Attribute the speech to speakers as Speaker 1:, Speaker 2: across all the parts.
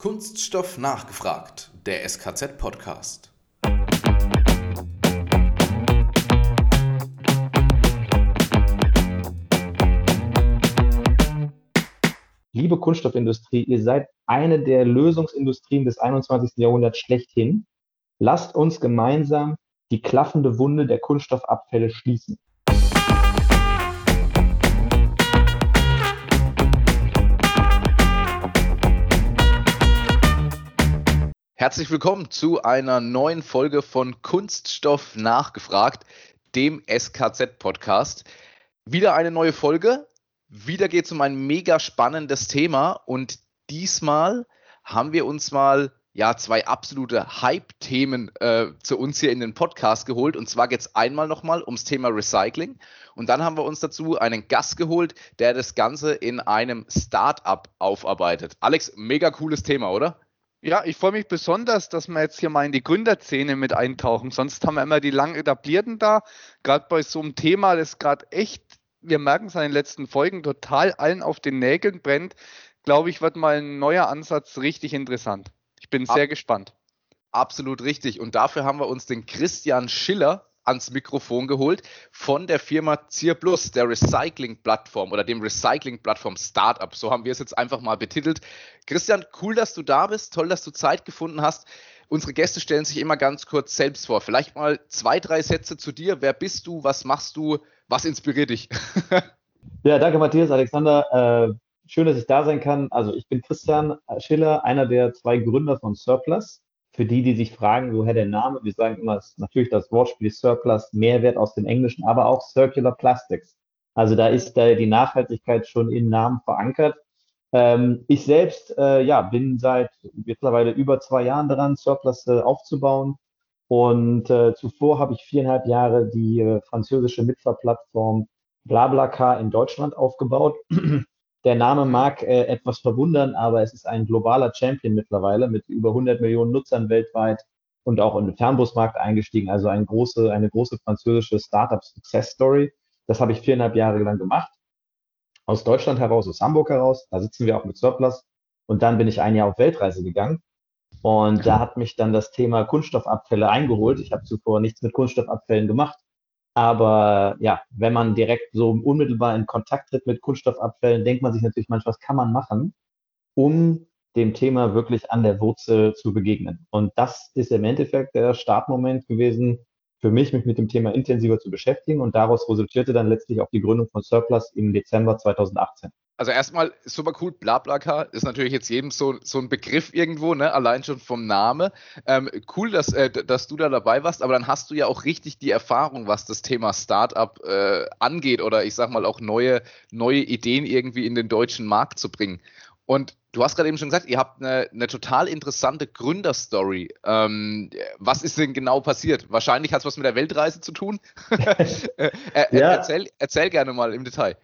Speaker 1: Kunststoff nachgefragt, der SKZ-Podcast.
Speaker 2: Liebe Kunststoffindustrie, ihr seid eine der Lösungsindustrien des 21. Jahrhunderts schlechthin. Lasst uns gemeinsam die klaffende Wunde der Kunststoffabfälle schließen.
Speaker 1: Herzlich willkommen zu einer neuen Folge von Kunststoff nachgefragt, dem SKZ-Podcast. Wieder eine neue Folge. Wieder geht es um ein mega spannendes Thema und diesmal haben wir uns mal ja zwei absolute Hype-Themen äh, zu uns hier in den Podcast geholt. Und zwar geht es einmal nochmal ums Thema Recycling. Und dann haben wir uns dazu einen Gast geholt, der das Ganze in einem Startup aufarbeitet. Alex, mega cooles Thema, oder?
Speaker 3: Ja, ich freue mich besonders, dass wir jetzt hier mal in die Gründerszene mit eintauchen. Sonst haben wir immer die lang etablierten da. Gerade bei so einem Thema, das gerade echt, wir merken es an den letzten Folgen, total allen auf den Nägeln brennt, glaube ich, wird mal ein neuer Ansatz richtig interessant. Ich bin sehr Ab gespannt.
Speaker 1: Absolut richtig. Und dafür haben wir uns den Christian Schiller ans Mikrofon geholt von der Firma Zier Plus, der Recycling-Plattform oder dem Recycling-Plattform Startup. So haben wir es jetzt einfach mal betitelt. Christian, cool, dass du da bist. Toll, dass du Zeit gefunden hast. Unsere Gäste stellen sich immer ganz kurz selbst vor. Vielleicht mal zwei, drei Sätze zu dir. Wer bist du? Was machst du? Was inspiriert dich?
Speaker 2: ja, danke, Matthias, Alexander. Äh, schön, dass ich da sein kann. Also, ich bin Christian Schiller, einer der zwei Gründer von Surplus für die, die sich fragen, woher der Name, wir sagen immer, natürlich das Wortspiel Surplus, Mehrwert aus dem Englischen, aber auch Circular Plastics. Also da ist da die Nachhaltigkeit schon im Namen verankert. Ähm, ich selbst äh, ja, bin seit mittlerweile über zwei Jahren daran, Surplus äh, aufzubauen. Und äh, zuvor habe ich viereinhalb Jahre die äh, französische Mitfahrplattform BlaBlaCar in Deutschland aufgebaut. Der Name mag äh, etwas verwundern, aber es ist ein globaler Champion mittlerweile mit über 100 Millionen Nutzern weltweit und auch in den Fernbusmarkt eingestiegen. Also eine große, eine große französische Startup-Success Story. Das habe ich viereinhalb Jahre lang gemacht. Aus Deutschland heraus, aus Hamburg heraus. Da sitzen wir auch mit Surplus. Und dann bin ich ein Jahr auf Weltreise gegangen. Und da hat mich dann das Thema Kunststoffabfälle eingeholt. Ich habe zuvor nichts mit Kunststoffabfällen gemacht. Aber ja, wenn man direkt so unmittelbar in Kontakt tritt mit Kunststoffabfällen, denkt man sich natürlich manchmal, was kann man machen, um dem Thema wirklich an der Wurzel zu begegnen. Und das ist im Endeffekt der Startmoment gewesen, für mich, mich mit dem Thema intensiver zu beschäftigen. Und daraus resultierte dann letztlich auch die Gründung von Surplus im Dezember 2018
Speaker 1: also erstmal super cool, BlaBlaCar ist natürlich jetzt jedem so, so ein Begriff irgendwo, ne? allein schon vom Name. Ähm, cool, dass, äh, dass du da dabei warst, aber dann hast du ja auch richtig die Erfahrung, was das Thema Startup äh, angeht oder ich sag mal auch neue, neue Ideen irgendwie in den deutschen Markt zu bringen. Und du hast gerade eben schon gesagt, ihr habt eine, eine total interessante Gründerstory. Ähm, was ist denn genau passiert? Wahrscheinlich hat es was mit der Weltreise zu tun. äh, ja. erzähl, erzähl gerne mal im Detail.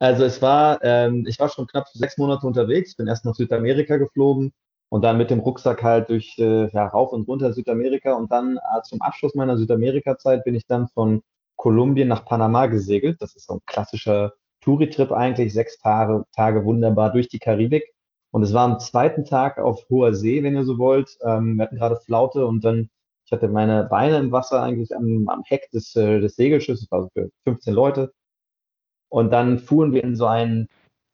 Speaker 2: Also es war, ähm, ich war schon knapp sechs Monate unterwegs, bin erst nach Südamerika geflogen und dann mit dem Rucksack halt durch äh, ja, rauf und runter Südamerika und dann äh, zum Abschluss meiner Südamerika-Zeit bin ich dann von Kolumbien nach Panama gesegelt. Das ist so ein klassischer Touri-Trip eigentlich, sechs Tage, Tage wunderbar durch die Karibik. Und es war am zweiten Tag auf hoher See, wenn ihr so wollt. Ähm, wir hatten gerade Flaute und dann, ich hatte meine Beine im Wasser eigentlich am, am Heck des, äh, des Segelschiffs, war so für 15 Leute. Und dann fuhren wir in so einen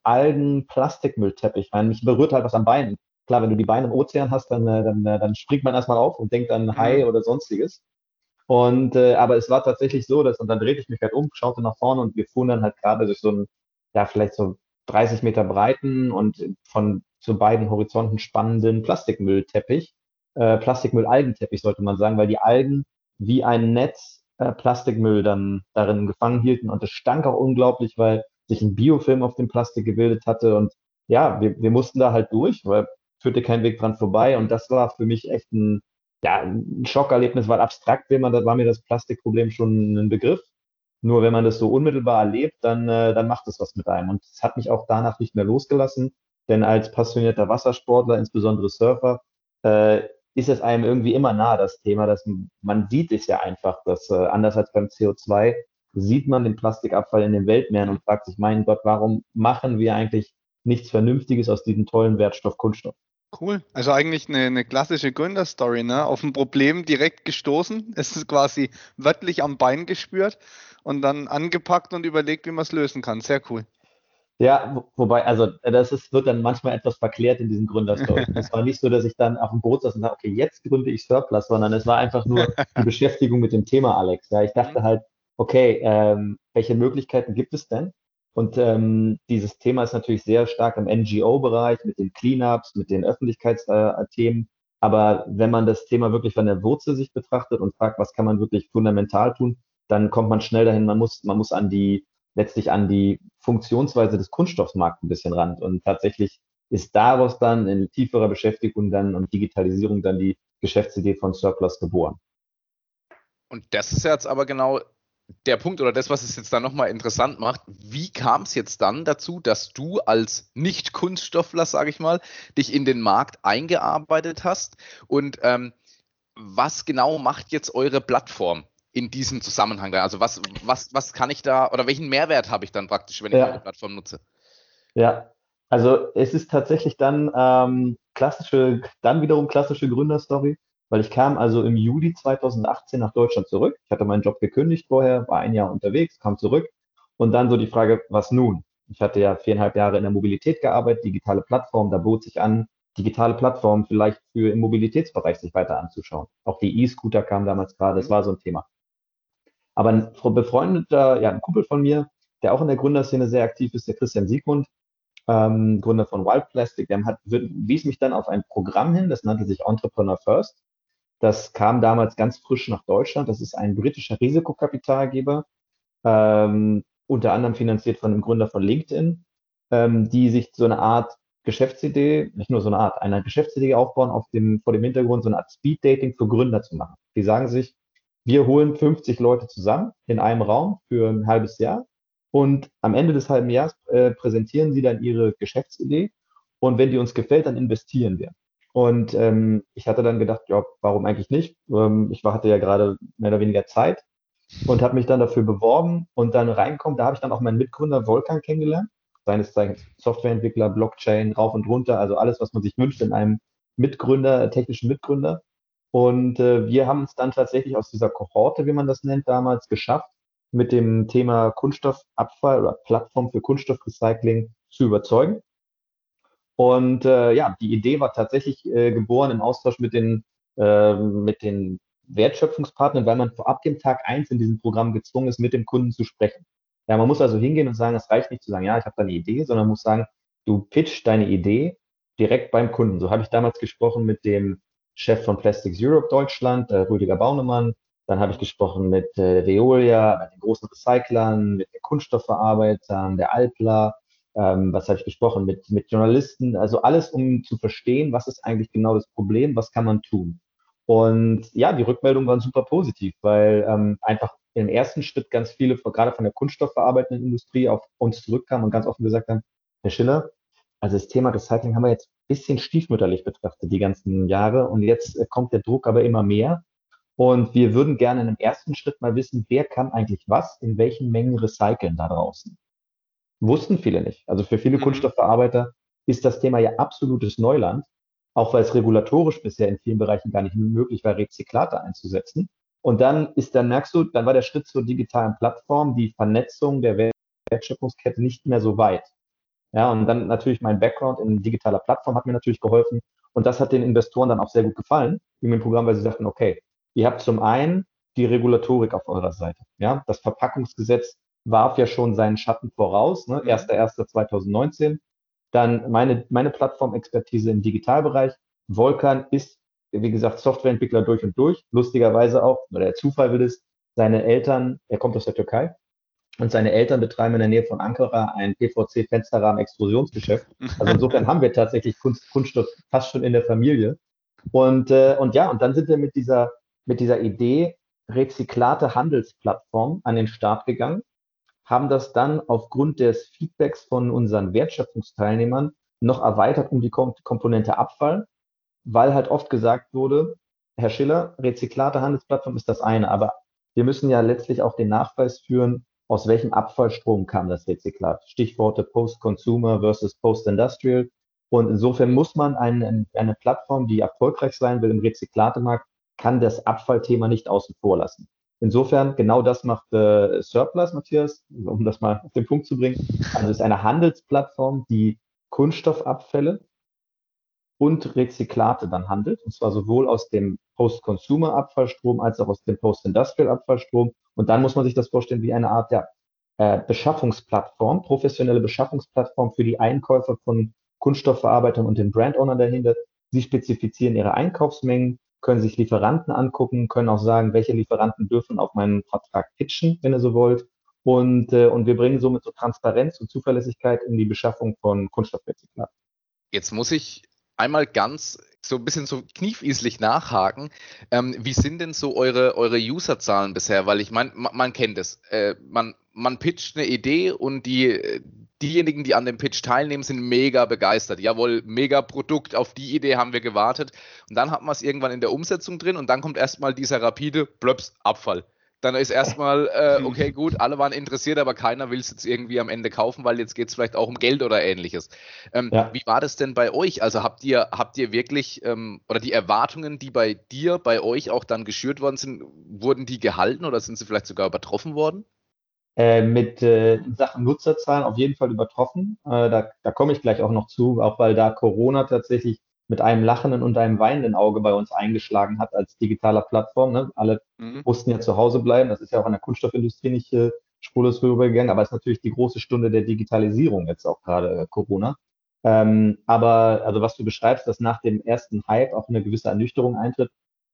Speaker 2: Algen-Plastikmüllteppich rein. Mich berührt halt was am Bein. Klar, wenn du die Beine im Ozean hast, dann, äh, dann, äh, dann springt man erstmal auf und denkt an Hai mhm. oder sonstiges. Und äh, aber es war tatsächlich so, dass und dann drehte ich mich halt um, schaute nach vorne und wir fuhren dann halt gerade durch so einen, ja, vielleicht so 30 Meter breiten und von zu beiden Horizonten spannenden Plastikmüllteppich, äh, Plastikmüll-Algenteppich sollte man sagen, weil die Algen wie ein Netz äh, Plastikmüll dann darin gefangen hielten. Und es stank auch unglaublich, weil sich ein Biofilm auf dem Plastik gebildet hatte. Und ja, wir, wir mussten da halt durch, weil führte kein Weg dran vorbei. Und das war für mich echt ein, ja, ein Schockerlebnis, weil abstrakt will man, da war mir das Plastikproblem schon ein Begriff. Nur wenn man das so unmittelbar erlebt, dann, äh, dann macht es was mit einem. Und es hat mich auch danach nicht mehr losgelassen. Denn als passionierter Wassersportler, insbesondere Surfer, äh, ist es einem irgendwie immer nah, das Thema, dass man sieht es ja einfach, dass äh, anders als beim CO2 sieht man den Plastikabfall in den Weltmeeren und fragt sich, mein Gott, warum machen wir eigentlich nichts Vernünftiges aus diesem tollen Wertstoff Kunststoff?
Speaker 3: Cool. Also eigentlich eine, eine klassische Gründerstory, ne? Auf ein Problem direkt gestoßen. Es ist quasi wörtlich am Bein gespürt und dann angepackt und überlegt, wie man es lösen kann. Sehr cool.
Speaker 2: Ja, wobei, also das ist, wird dann manchmal etwas verklärt in diesen Gründerstories. es war nicht so, dass ich dann auf dem Boot saß und sage, okay, jetzt gründe ich Surplus, sondern es war einfach nur die Beschäftigung mit dem Thema, Alex. Ja, ich dachte halt, okay, ähm, welche Möglichkeiten gibt es denn? Und ähm, dieses Thema ist natürlich sehr stark im NGO-Bereich mit den Cleanups, mit den Öffentlichkeitsthemen. Aber wenn man das Thema wirklich von der Wurzel sich betrachtet und fragt, was kann man wirklich fundamental tun, dann kommt man schnell dahin, man muss, man muss an die, letztlich an die Funktionsweise des Kunststoffmarkts ein bisschen ran. Und tatsächlich ist daraus dann in tieferer Beschäftigung dann und Digitalisierung dann die Geschäftsidee von Surplus geboren.
Speaker 1: Und das ist jetzt aber genau der Punkt oder das, was es jetzt dann nochmal interessant macht, wie kam es jetzt dann dazu, dass du als Nicht-Kunststoffler, sage ich mal, dich in den Markt eingearbeitet hast und ähm, was genau macht jetzt eure Plattform in diesem Zusammenhang? Also was, was, was kann ich da oder welchen Mehrwert habe ich dann praktisch, wenn ich ja. eure Plattform nutze?
Speaker 2: Ja, also es ist tatsächlich dann ähm, klassische, dann wiederum klassische Gründerstory weil ich kam also im Juli 2018 nach Deutschland zurück. Ich hatte meinen Job gekündigt vorher, war ein Jahr unterwegs, kam zurück und dann so die Frage, was nun? Ich hatte ja viereinhalb Jahre in der Mobilität gearbeitet, digitale Plattform, da bot sich an, digitale Plattform vielleicht für im Mobilitätsbereich sich weiter anzuschauen. Auch die E-Scooter kamen damals gerade, das war so ein Thema. Aber ein befreundeter, ja, ein Kumpel von mir, der auch in der Gründerszene sehr aktiv ist, der Christian Siegmund, ähm, Gründer von Wild Plastic, der hat, wies mich dann auf ein Programm hin, das nannte sich Entrepreneur First. Das kam damals ganz frisch nach Deutschland. Das ist ein britischer Risikokapitalgeber, ähm, unter anderem finanziert von dem Gründer von LinkedIn, ähm, die sich so eine Art Geschäftsidee, nicht nur so eine Art, eine Geschäftsidee aufbauen, auf dem, vor dem Hintergrund so eine Art Speed-Dating für Gründer zu machen. Die sagen sich, wir holen 50 Leute zusammen in einem Raum für ein halbes Jahr und am Ende des halben Jahres äh, präsentieren sie dann ihre Geschäftsidee und wenn die uns gefällt, dann investieren wir. Und ähm, ich hatte dann gedacht, ja, warum eigentlich nicht? Ähm, ich hatte ja gerade mehr oder weniger Zeit und habe mich dann dafür beworben und dann reinkommen. Da habe ich dann auch meinen Mitgründer Volkan kennengelernt. Seines Zeichens Softwareentwickler, Blockchain, rauf und runter, also alles, was man sich wünscht in einem Mitgründer, technischen Mitgründer. Und äh, wir haben es dann tatsächlich aus dieser Kohorte, wie man das nennt, damals geschafft, mit dem Thema Kunststoffabfall oder Plattform für Kunststoffrecycling zu überzeugen. Und äh, ja, die Idee war tatsächlich äh, geboren im Austausch mit den, äh, mit den Wertschöpfungspartnern, weil man vor ab dem Tag eins in diesem Programm gezwungen ist, mit dem Kunden zu sprechen. Ja, man muss also hingehen und sagen, es reicht nicht zu sagen, ja, ich habe da eine Idee, sondern muss sagen, du pitch deine Idee direkt beim Kunden. So habe ich damals gesprochen mit dem Chef von Plastics Europe Deutschland, äh, Rüdiger Baunemann. Dann habe ich gesprochen mit äh, Veolia, mit den großen Recyclern, mit den Kunststoffverarbeitern, der Alpla, ähm, was habe ich gesprochen, mit, mit Journalisten, also alles, um zu verstehen, was ist eigentlich genau das Problem, was kann man tun. Und ja, die Rückmeldungen waren super positiv, weil ähm, einfach im ersten Schritt ganz viele, gerade von der kunststoffverarbeitenden Industrie, auf uns zurückkamen und ganz offen gesagt haben, Herr Schiller, also das Thema Recycling haben wir jetzt ein bisschen stiefmütterlich betrachtet die ganzen Jahre und jetzt äh, kommt der Druck aber immer mehr. Und wir würden gerne in einem ersten Schritt mal wissen, wer kann eigentlich was in welchen Mengen recyceln da draußen. Wussten viele nicht. Also für viele mhm. Kunststoffverarbeiter ist das Thema ja absolutes Neuland, auch weil es regulatorisch bisher in vielen Bereichen gar nicht möglich war, Rezyklate einzusetzen. Und dann ist, dann merkst du, dann war der Schritt zur digitalen Plattform, die Vernetzung der Wertschöpfungskette nicht mehr so weit. Ja, und dann natürlich mein Background in digitaler Plattform hat mir natürlich geholfen. Und das hat den Investoren dann auch sehr gut gefallen, mit dem Programm, weil sie sagten, okay, ihr habt zum einen die Regulatorik auf eurer Seite. Ja, das Verpackungsgesetz warf ja schon seinen Schatten voraus, ne? 1.1.2019. Mhm. Dann meine, meine Plattformexpertise im Digitalbereich. Volkan ist, wie gesagt, Softwareentwickler durch und durch. Lustigerweise auch, oder der Zufall will es, seine Eltern, er kommt aus der Türkei, und seine Eltern betreiben in der Nähe von Ankara ein PVC-Fensterrahmen-Extrusionsgeschäft. Also insofern haben wir tatsächlich Kunst, Kunststoff fast schon in der Familie. Und, äh, und ja, und dann sind wir mit dieser, mit dieser Idee Rezyklate Handelsplattform an den Start gegangen haben das dann aufgrund des Feedbacks von unseren Wertschöpfungsteilnehmern noch erweitert um die Komponente Abfall, weil halt oft gesagt wurde, Herr Schiller, Rezyklate Handelsplattform ist das eine, aber wir müssen ja letztlich auch den Nachweis führen, aus welchem Abfallstrom kam das Rezyklat. Stichworte Post-Consumer versus Post-Industrial. Und insofern muss man eine, eine Plattform, die erfolgreich sein will im Rezyklatemarkt, kann das Abfallthema nicht außen vor lassen. Insofern, genau das macht äh, Surplus, Matthias, um das mal auf den Punkt zu bringen. Also es ist eine Handelsplattform, die Kunststoffabfälle und Rezyklate dann handelt, und zwar sowohl aus dem Post-Consumer-Abfallstrom als auch aus dem Post-Industrial-Abfallstrom. Und dann muss man sich das vorstellen wie eine Art ja, äh, Beschaffungsplattform, professionelle Beschaffungsplattform für die Einkäufer von Kunststoffverarbeitern und den Brand-Owner dahinter. Sie spezifizieren ihre Einkaufsmengen, können sich Lieferanten angucken, können auch sagen, welche Lieferanten dürfen auf meinen Vertrag pitchen, wenn ihr so wollt. Und, äh, und wir bringen somit so Transparenz und Zuverlässigkeit in die Beschaffung von Kunststoffrezyklaten.
Speaker 1: Jetzt muss ich einmal ganz so ein bisschen so kniefieslich nachhaken. Ähm, wie sind denn so eure, eure Userzahlen bisher? Weil ich meine, man, man, kennt es. Äh, man, man pitcht eine Idee und die, diejenigen, die an dem Pitch teilnehmen, sind mega begeistert. Jawohl, mega Produkt, auf die Idee haben wir gewartet. Und dann hat man es irgendwann in der Umsetzung drin und dann kommt erstmal dieser rapide Blöps Abfall dann ist erstmal, äh, okay, gut, alle waren interessiert, aber keiner will es jetzt irgendwie am Ende kaufen, weil jetzt geht es vielleicht auch um Geld oder ähnliches. Ähm, ja. Wie war das denn bei euch? Also habt ihr, habt ihr wirklich, ähm, oder die Erwartungen, die bei dir, bei euch auch dann geschürt worden sind, wurden die gehalten oder sind sie vielleicht sogar übertroffen worden?
Speaker 2: Äh, mit äh, Sachen Nutzerzahlen auf jeden Fall übertroffen. Äh, da, da komme ich gleich auch noch zu, auch weil da Corona tatsächlich mit einem lachenden und einem weinenden Auge bei uns eingeschlagen hat als digitaler Plattform. Ne? Alle mhm. mussten ja zu Hause bleiben. Das ist ja auch in der Kunststoffindustrie nicht äh, spurlos vorübergegangen, aber es ist natürlich die große Stunde der Digitalisierung jetzt auch gerade äh, Corona. Ähm, aber also was du beschreibst, dass nach dem ersten Hype auch eine gewisse Ernüchterung eintritt.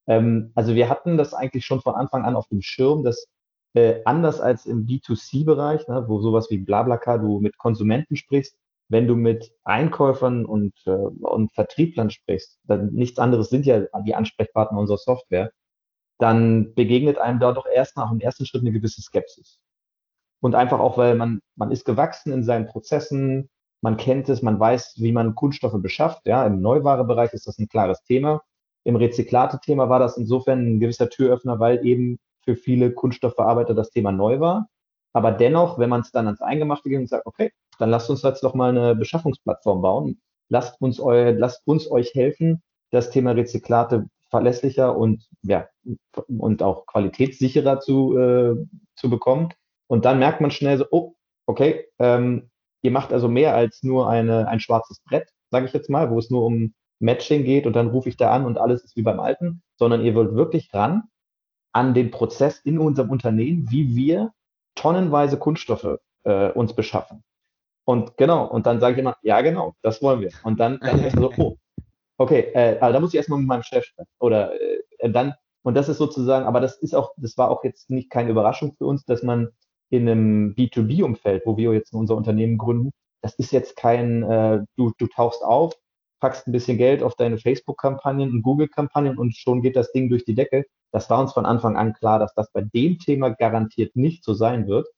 Speaker 2: Ähm, also wir hatten das eigentlich schon von Anfang an auf dem Schirm, dass äh, anders als im B2C-Bereich, ne, wo sowas wie Blablacar du mit Konsumenten sprichst, wenn du mit Einkäufern und, äh, und Vertrieblern sprichst, dann nichts anderes sind ja die Ansprechpartner unserer Software, dann begegnet einem da doch erst nach dem ersten Schritt eine gewisse Skepsis. Und einfach auch, weil man, man ist gewachsen in seinen Prozessen, man kennt es, man weiß, wie man Kunststoffe beschafft. Ja, im Neuwarebereich ist das ein klares Thema. Im Rezyklate-Thema war das insofern ein gewisser Türöffner, weil eben für viele Kunststoffverarbeiter das Thema neu war. Aber dennoch, wenn man es dann ans Eingemachte geht und sagt, okay, dann lasst uns jetzt doch mal eine Beschaffungsplattform bauen. Lasst uns, eu, lasst uns euch helfen, das Thema Rezyklate verlässlicher und, ja, und auch qualitätssicherer zu, äh, zu bekommen. Und dann merkt man schnell so, oh, okay, ähm, ihr macht also mehr als nur eine, ein schwarzes Brett, sage ich jetzt mal, wo es nur um Matching geht und dann rufe ich da an und alles ist wie beim Alten, sondern ihr wollt wirklich ran an den Prozess in unserem Unternehmen, wie wir tonnenweise Kunststoffe äh, uns beschaffen. Und genau, und dann sage ich immer, ja genau, das wollen wir. Und dann, dann ist so, oh, okay, äh, also da muss ich erstmal mit meinem Chef sprechen. Oder äh, dann, und das ist sozusagen, aber das ist auch, das war auch jetzt nicht keine Überraschung für uns, dass man in einem B2B-Umfeld, wo wir jetzt unser Unternehmen gründen, das ist jetzt kein, äh, du, du tauchst auf, packst ein bisschen Geld auf deine Facebook-Kampagnen und Google-Kampagnen und schon geht das Ding durch die Decke. Das war uns von Anfang an klar, dass das bei dem Thema garantiert nicht so sein wird.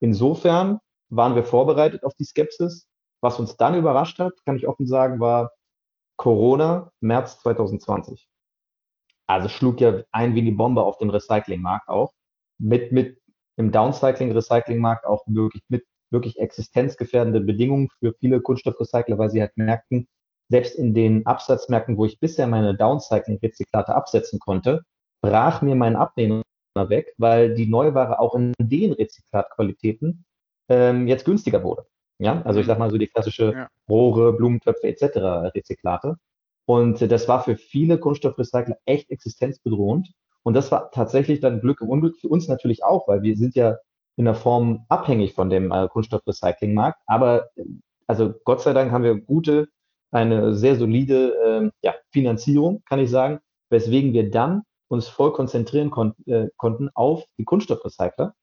Speaker 2: Insofern waren wir vorbereitet auf die Skepsis. Was uns dann überrascht hat, kann ich offen sagen, war Corona, März 2020. Also schlug ja ein wie die Bombe auf den Recyclingmarkt auch. Mit, mit im Downcycling-Recyclingmarkt auch wirklich mit wirklich existenzgefährdende Bedingungen für viele Kunststoffrecycler, weil sie halt merkten, selbst in den Absatzmärkten, wo ich bisher meine Downcycling-Rezyklate absetzen konnte, brach mir mein Abnehmer weg, weil die Neuware auch in den Rezyklatqualitäten ähm, jetzt günstiger wurde. Ja, also ich sag mal so die klassische ja. Rohre, Blumentöpfe etc. Rezyklate. Und das war für viele Kunststoffrecycler echt existenzbedrohend. Und das war tatsächlich dann Glück und Unglück für uns natürlich auch, weil wir sind ja in der Form abhängig von dem äh, Kunststoffrecyclingmarkt. Aber also Gott sei Dank haben wir gute, eine sehr solide äh, ja, Finanzierung, kann ich sagen, weswegen wir dann uns voll konzentrieren kon äh, konnten auf die Kunststoffrecycler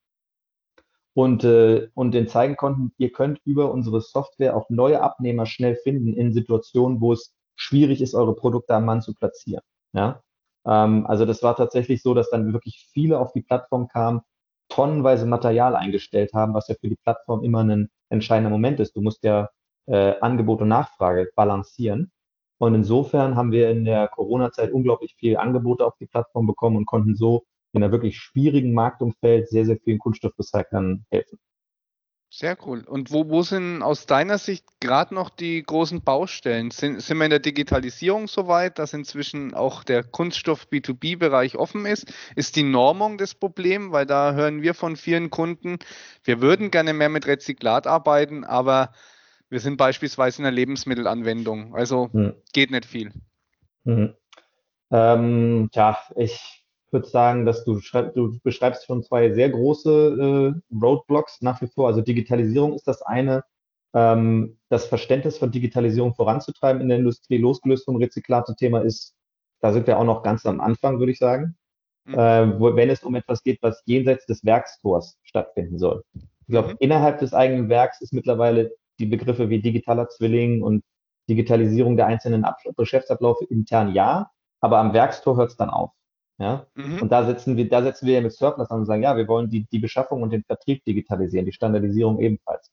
Speaker 2: und, äh, und denen zeigen konnten, ihr könnt über unsere Software auch neue Abnehmer schnell finden in Situationen, wo es schwierig ist, eure Produkte am Mann zu platzieren. Ja? Ähm, also das war tatsächlich so, dass dann wirklich viele auf die Plattform kamen, tonnenweise Material eingestellt haben, was ja für die Plattform immer ein entscheidender Moment ist. Du musst ja äh, Angebot und Nachfrage balancieren. Und insofern haben wir in der Corona-Zeit unglaublich viel Angebote auf die Plattform bekommen und konnten so in einer wirklich schwierigen Marktumfeld sehr, sehr vielen Kunststoffrecyclern helfen.
Speaker 3: Sehr cool. Und wo, wo sind aus deiner Sicht gerade noch die großen Baustellen? Sind, sind wir in der Digitalisierung soweit, dass inzwischen auch der Kunststoff B2B-Bereich offen ist? Ist die Normung das Problem? Weil da hören wir von vielen Kunden, wir würden gerne mehr mit Rezyklat arbeiten, aber wir sind beispielsweise in der Lebensmittelanwendung. Also hm. geht nicht viel.
Speaker 2: Hm. Ähm, tja, ich würde sagen, dass du, du beschreibst schon zwei sehr große äh, Roadblocks nach wie vor. Also Digitalisierung ist das eine, ähm, das Verständnis von Digitalisierung voranzutreiben in der Industrie, losgelöst vom Rezyklate-Thema ist, da sind wir auch noch ganz am Anfang, würde ich sagen. Mhm. Äh, wo, wenn es um etwas geht, was jenseits des Werkstors stattfinden soll. Ich glaube, mhm. innerhalb des eigenen Werks ist mittlerweile die Begriffe wie digitaler Zwilling und Digitalisierung der einzelnen Ab Geschäftsabläufe intern ja, aber am Werkstor hört es dann auf. Ja? Mhm. Und da setzen wir, da setzen wir ja mit Surplus an und sagen, ja, wir wollen die, die Beschaffung und den Vertrieb digitalisieren, die Standardisierung ebenfalls.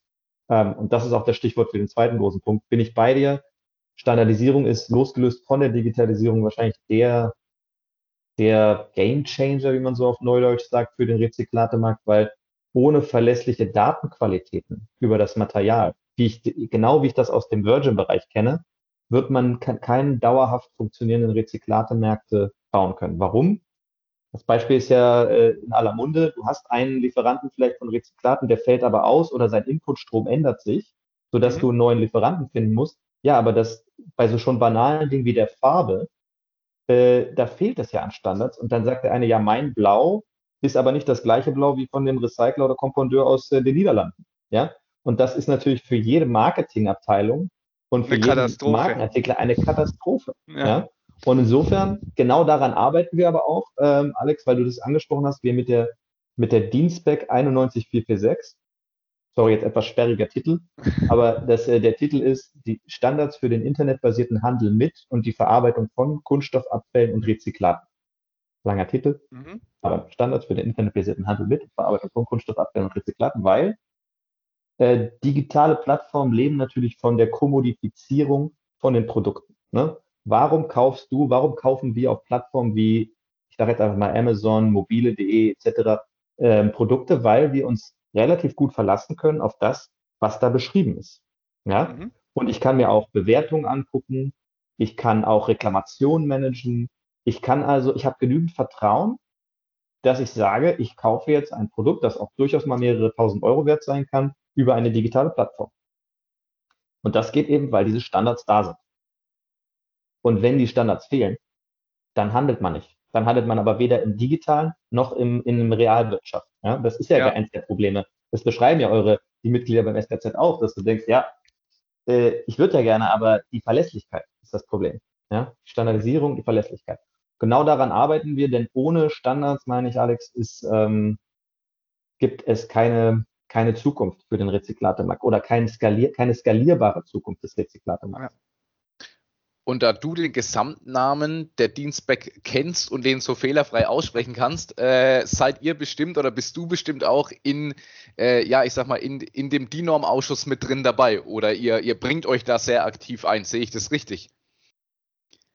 Speaker 2: Ähm, und das ist auch das Stichwort für den zweiten großen Punkt. Bin ich bei dir? Standardisierung ist losgelöst von der Digitalisierung wahrscheinlich der, der Game Changer, wie man so auf Neudeutsch sagt, für den Rezyklatemarkt, weil ohne verlässliche Datenqualitäten über das Material, wie ich, genau wie ich das aus dem Virgin-Bereich kenne, wird man keinen dauerhaft funktionierenden Rezyklatemärkte bauen können. Warum? Das Beispiel ist ja äh, in aller Munde. Du hast einen Lieferanten vielleicht von Rezyklaten, der fällt aber aus oder sein Inputstrom ändert sich, sodass mhm. du einen neuen Lieferanten finden musst. Ja, aber das bei so schon banalen Dingen wie der Farbe, äh, da fehlt es ja an Standards. Und dann sagt der eine, ja, mein Blau ist aber nicht das gleiche Blau wie von dem Recycler oder Kompondeur aus äh, den Niederlanden. Ja, und das ist natürlich für jede Marketingabteilung und für eine jeden Markenartikler eine Katastrophe. Ja. ja. Und insofern, genau daran arbeiten wir aber auch, ähm, Alex, weil du das angesprochen hast, wir mit der, mit der Dienstback 91446, sorry, jetzt etwas sperriger Titel, aber das, äh, der Titel ist die Standards für den internetbasierten Handel mit und die Verarbeitung von Kunststoffabfällen und Rezyklaten. Langer Titel, mhm. aber Standards für den internetbasierten Handel mit und Verarbeitung von Kunststoffabfällen und Rezyklaten, weil äh, digitale Plattformen leben natürlich von der Kommodifizierung von den Produkten. Ne? Warum kaufst du, warum kaufen wir auf Plattformen wie, ich sage jetzt einfach mal Amazon, mobile.de etc. Äh, Produkte, weil wir uns relativ gut verlassen können auf das, was da beschrieben ist. Ja? Mhm. Und ich kann mir auch Bewertungen angucken, ich kann auch Reklamationen managen, ich kann also, ich habe genügend Vertrauen, dass ich sage, ich kaufe jetzt ein Produkt, das auch durchaus mal mehrere tausend Euro wert sein kann, über eine digitale Plattform. Und das geht eben, weil diese Standards da sind. Und wenn die Standards fehlen, dann handelt man nicht. Dann handelt man aber weder im digitalen noch im, in der Realwirtschaft. Ja, das ist ja, ja. eins der Probleme. Das beschreiben ja eure, die Mitglieder beim SKZ auch, dass du denkst, ja, äh, ich würde ja gerne, aber die Verlässlichkeit ist das Problem. Ja, Standardisierung, die Verlässlichkeit. Genau daran arbeiten wir, denn ohne Standards, meine ich, Alex, ist, ähm, gibt es keine, keine Zukunft für den Rezyklatemarkt oder keine, skalier keine skalierbare Zukunft des Rezyklatemarkts.
Speaker 1: Ja. Und da du den Gesamtnamen der Dienstback kennst und den so fehlerfrei aussprechen kannst, äh, seid ihr bestimmt oder bist du bestimmt auch in, äh, ja, ich sag mal, in, in dem DINORM-Ausschuss mit drin dabei oder ihr, ihr bringt euch da sehr aktiv ein. Sehe ich das richtig?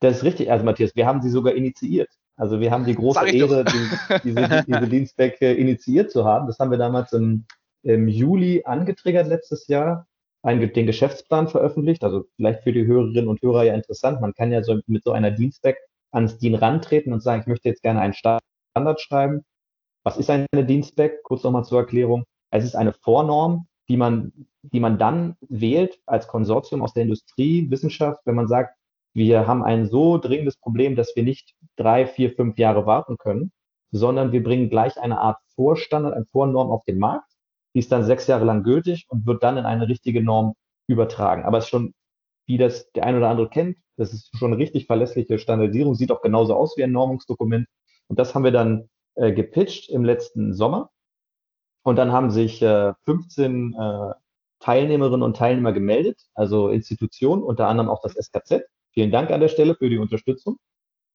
Speaker 2: Das ist richtig, also Matthias, wir haben sie sogar initiiert. Also wir haben die große Ehre, die, diese, diese Dienstback äh, initiiert zu haben. Das haben wir damals im im Juli angetriggert letztes Jahr, einen, den Geschäftsplan veröffentlicht. Also vielleicht für die Hörerinnen und Hörer ja interessant. Man kann ja so mit so einer Dienstback ans DIN rantreten und sagen, ich möchte jetzt gerne einen Standard schreiben. Was ist eine Dienstback? Kurz nochmal zur Erklärung. Es ist eine Vornorm, die man, die man dann wählt als Konsortium aus der Industrie, Wissenschaft, wenn man sagt, wir haben ein so dringendes Problem, dass wir nicht drei, vier, fünf Jahre warten können, sondern wir bringen gleich eine Art Vorstandard, eine Vornorm auf den Markt die ist dann sechs Jahre lang gültig und wird dann in eine richtige Norm übertragen. Aber es ist schon, wie das der ein oder andere kennt, das ist schon eine richtig verlässliche Standardisierung, sieht auch genauso aus wie ein Normungsdokument. Und das haben wir dann äh, gepitcht im letzten Sommer. Und dann haben sich äh, 15 äh, Teilnehmerinnen und Teilnehmer gemeldet, also Institutionen, unter anderem auch das SKZ. Vielen Dank an der Stelle für die Unterstützung.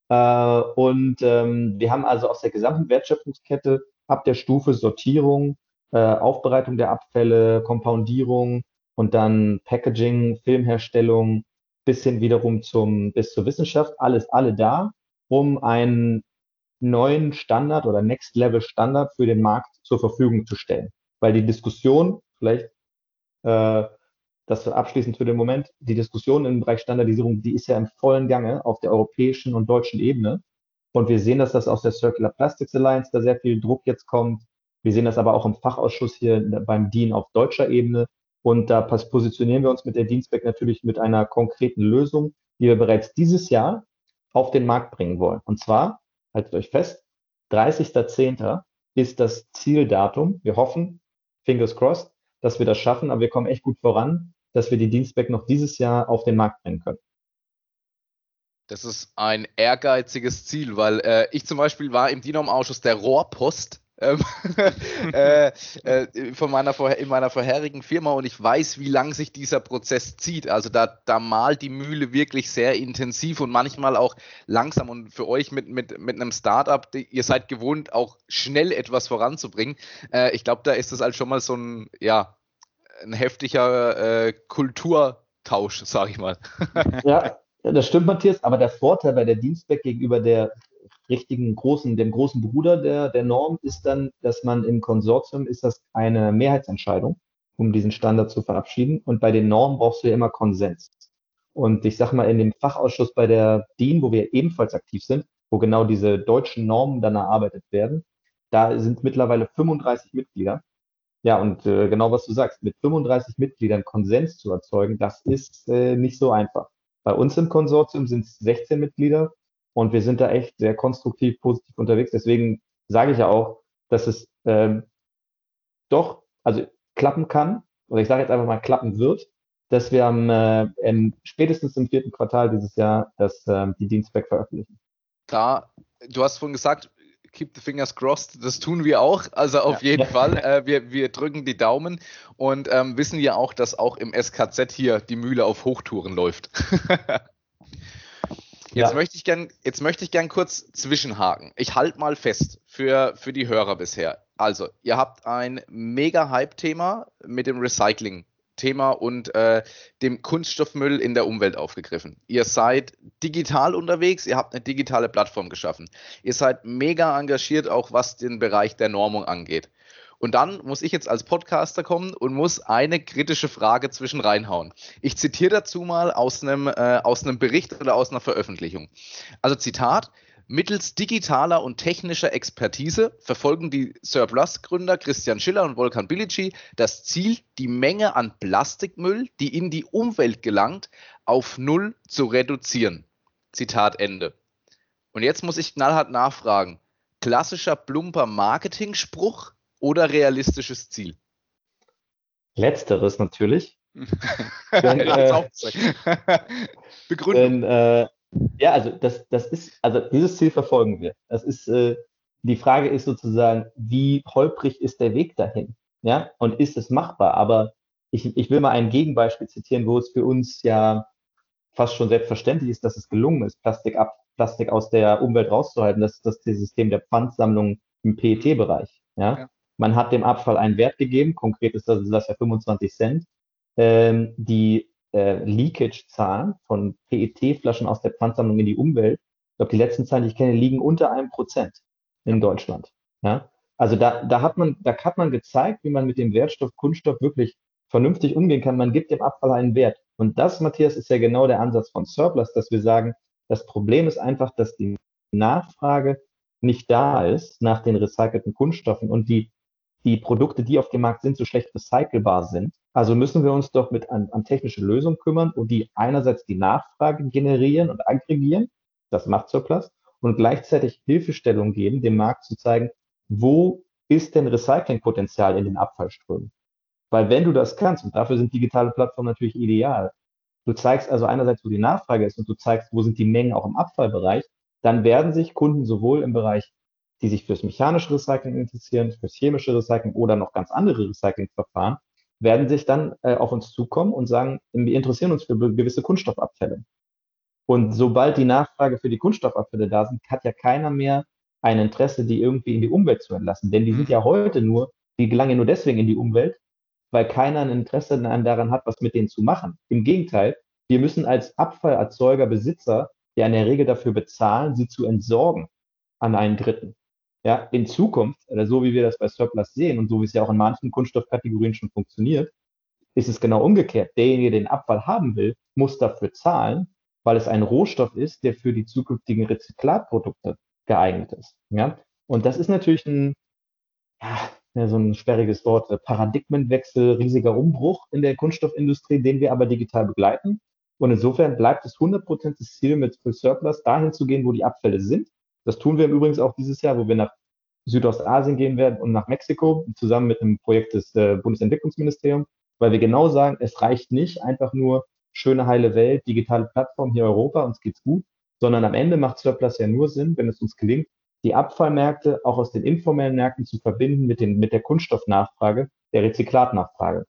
Speaker 2: Äh, und ähm, wir haben also aus der gesamten Wertschöpfungskette ab der Stufe Sortierung, äh, Aufbereitung der Abfälle, Kompoundierung und dann Packaging, Filmherstellung bis hin wiederum zum, bis zur Wissenschaft, alles, alle da, um einen neuen Standard oder Next Level Standard für den Markt zur Verfügung zu stellen. Weil die Diskussion, vielleicht äh, das abschließend für den Moment. Die Diskussion im Bereich Standardisierung, die ist ja im vollen Gange auf der europäischen und deutschen Ebene. Und wir sehen, dass das aus der Circular Plastics Alliance da sehr viel Druck jetzt kommt. Wir sehen das aber auch im Fachausschuss hier beim DIN auf deutscher Ebene. Und da positionieren wir uns mit der Dienstback natürlich mit einer konkreten Lösung, die wir bereits dieses Jahr auf den Markt bringen wollen. Und zwar, haltet euch fest, 30.10. ist das Zieldatum. Wir hoffen, fingers crossed, dass wir das schaffen, aber wir kommen echt gut voran, dass wir die Dienstback noch dieses Jahr auf den Markt bringen können.
Speaker 1: Das ist ein ehrgeiziges Ziel, weil äh, ich zum Beispiel war im Dinom-Ausschuss der Rohrpost äh, äh, von meiner in meiner vorherigen Firma und ich weiß, wie lang sich dieser Prozess zieht. Also da, da malt die Mühle wirklich sehr intensiv und manchmal auch langsam. Und für euch mit, mit, mit einem Startup, ihr seid gewohnt, auch schnell etwas voranzubringen. Äh, ich glaube, da ist das halt schon mal so ein, ja, ein heftiger äh, Kulturtausch, sage ich mal.
Speaker 2: ja, das stimmt, Matthias, aber der Vorteil bei der Dienstback gegenüber der richtigen großen, dem großen Bruder der, der Norm ist dann, dass man im Konsortium ist das eine Mehrheitsentscheidung, um diesen Standard zu verabschieden. Und bei den Normen brauchst du ja immer Konsens. Und ich sag mal, in dem Fachausschuss bei der DIN, wo wir ebenfalls aktiv sind, wo genau diese deutschen Normen dann erarbeitet werden, da sind mittlerweile 35 Mitglieder. Ja, und äh, genau was du sagst, mit 35 Mitgliedern Konsens zu erzeugen, das ist äh, nicht so einfach. Bei uns im Konsortium sind es 16 Mitglieder und wir sind da echt sehr konstruktiv, positiv unterwegs. Deswegen sage ich ja auch, dass es ähm, doch, also klappen kann, oder ich sage jetzt einfach mal klappen wird, dass wir am, äh, im, spätestens im vierten Quartal dieses Jahr das, äh, die Dienstback veröffentlichen.
Speaker 1: Da, du hast vorhin gesagt, keep the fingers crossed, das tun wir auch. Also auf ja. jeden Fall, äh, wir, wir drücken die Daumen und ähm, wissen ja auch, dass auch im SKZ hier die Mühle auf Hochtouren läuft. Jetzt ja. möchte ich gern, jetzt möchte ich gern kurz zwischenhaken. Ich halte mal fest für, für die Hörer bisher. Also, ihr habt ein mega Hype-Thema mit dem Recycling-Thema und äh, dem Kunststoffmüll in der Umwelt aufgegriffen. Ihr seid digital unterwegs, ihr habt eine digitale Plattform geschaffen. Ihr seid mega engagiert, auch was den Bereich der Normung angeht. Und dann muss ich jetzt als Podcaster kommen und muss eine kritische Frage zwischen reinhauen. Ich zitiere dazu mal aus einem, äh, aus einem Bericht oder aus einer Veröffentlichung. Also Zitat. Mittels digitaler und technischer Expertise verfolgen die Surplus-Gründer Christian Schiller und Volkan Bilici das Ziel, die Menge an Plastikmüll, die in die Umwelt gelangt, auf Null zu reduzieren. Zitat Ende. Und jetzt muss ich knallhart nachfragen. Klassischer plumper Marketing-Spruch oder realistisches Ziel?
Speaker 2: Letzteres natürlich. denn, äh, Begründung. Denn, äh, ja, also das, das ist, also dieses Ziel verfolgen wir. Das ist, äh, die Frage ist sozusagen, wie holprig ist der Weg dahin? Ja, und ist es machbar? Aber ich, ich will mal ein Gegenbeispiel zitieren, wo es für uns ja fast schon selbstverständlich ist, dass es gelungen ist, Plastik ab, Plastik aus der Umwelt rauszuhalten. Das ist das System der Pfandsammlung im PET-Bereich. Ja? ja? Man hat dem Abfall einen Wert gegeben, konkret ist das, das ja 25 Cent. Ähm, die äh, Leakage-Zahlen von PET-Flaschen aus der Pfandsammlung in die Umwelt, ich glaube, die letzten Zahlen, die ich kenne, liegen unter einem Prozent in Deutschland. Ja? Also da, da, hat man, da hat man gezeigt, wie man mit dem Wertstoff Kunststoff wirklich vernünftig umgehen kann. Man gibt dem Abfall einen Wert. Und das, Matthias, ist ja genau der Ansatz von Surplus, dass wir sagen, das Problem ist einfach, dass die Nachfrage nicht da ist nach den recycelten Kunststoffen und die die Produkte, die auf dem Markt sind, so schlecht recycelbar sind. Also müssen wir uns doch mit an, an technische Lösungen kümmern und die einerseits die Nachfrage generieren und aggregieren, das macht Surplus, und gleichzeitig Hilfestellung geben, dem Markt zu zeigen, wo ist denn Recyclingpotenzial in den Abfallströmen? Weil wenn du das kannst, und dafür sind digitale Plattformen natürlich ideal, du zeigst also einerseits, wo die Nachfrage ist und du zeigst, wo sind die Mengen auch im Abfallbereich, dann werden sich Kunden sowohl im Bereich die sich fürs mechanische Recycling interessieren, fürs chemische Recycling oder noch ganz andere Recyclingverfahren, werden sich dann äh, auf uns zukommen und sagen, wir interessieren uns für gewisse Kunststoffabfälle. Und sobald die Nachfrage für die Kunststoffabfälle da sind, hat ja keiner mehr ein Interesse, die irgendwie in die Umwelt zu entlassen. Denn die sind ja heute nur, die gelangen nur deswegen in die Umwelt, weil keiner ein Interesse daran hat, was mit denen zu machen. Im Gegenteil, wir müssen als Abfallerzeuger, Besitzer ja in der Regel dafür bezahlen, sie zu entsorgen an einen Dritten ja, in Zukunft, oder so wie wir das bei Surplus sehen und so wie es ja auch in manchen Kunststoffkategorien schon funktioniert, ist es genau umgekehrt. Derjenige, der den Abfall haben will, muss dafür zahlen, weil es ein Rohstoff ist, der für die zukünftigen Rezyklatprodukte geeignet ist. Ja? Und das ist natürlich ein, ja, so ein sperriges Wort, Paradigmenwechsel, riesiger Umbruch in der Kunststoffindustrie, den wir aber digital begleiten. Und insofern bleibt es 100% das Ziel, mit Surplus dahin zu gehen, wo die Abfälle sind. Das tun wir übrigens auch dieses Jahr, wo wir nach Südostasien gehen werden und nach Mexiko, zusammen mit einem Projekt des äh, Bundesentwicklungsministeriums, weil wir genau sagen, es reicht nicht einfach nur schöne heile Welt, digitale Plattform hier Europa, uns geht's gut, sondern am Ende macht Surplus ja nur Sinn, wenn es uns gelingt, die Abfallmärkte auch aus den informellen Märkten zu verbinden mit, den, mit der Kunststoffnachfrage, der Rezyklatnachfrage.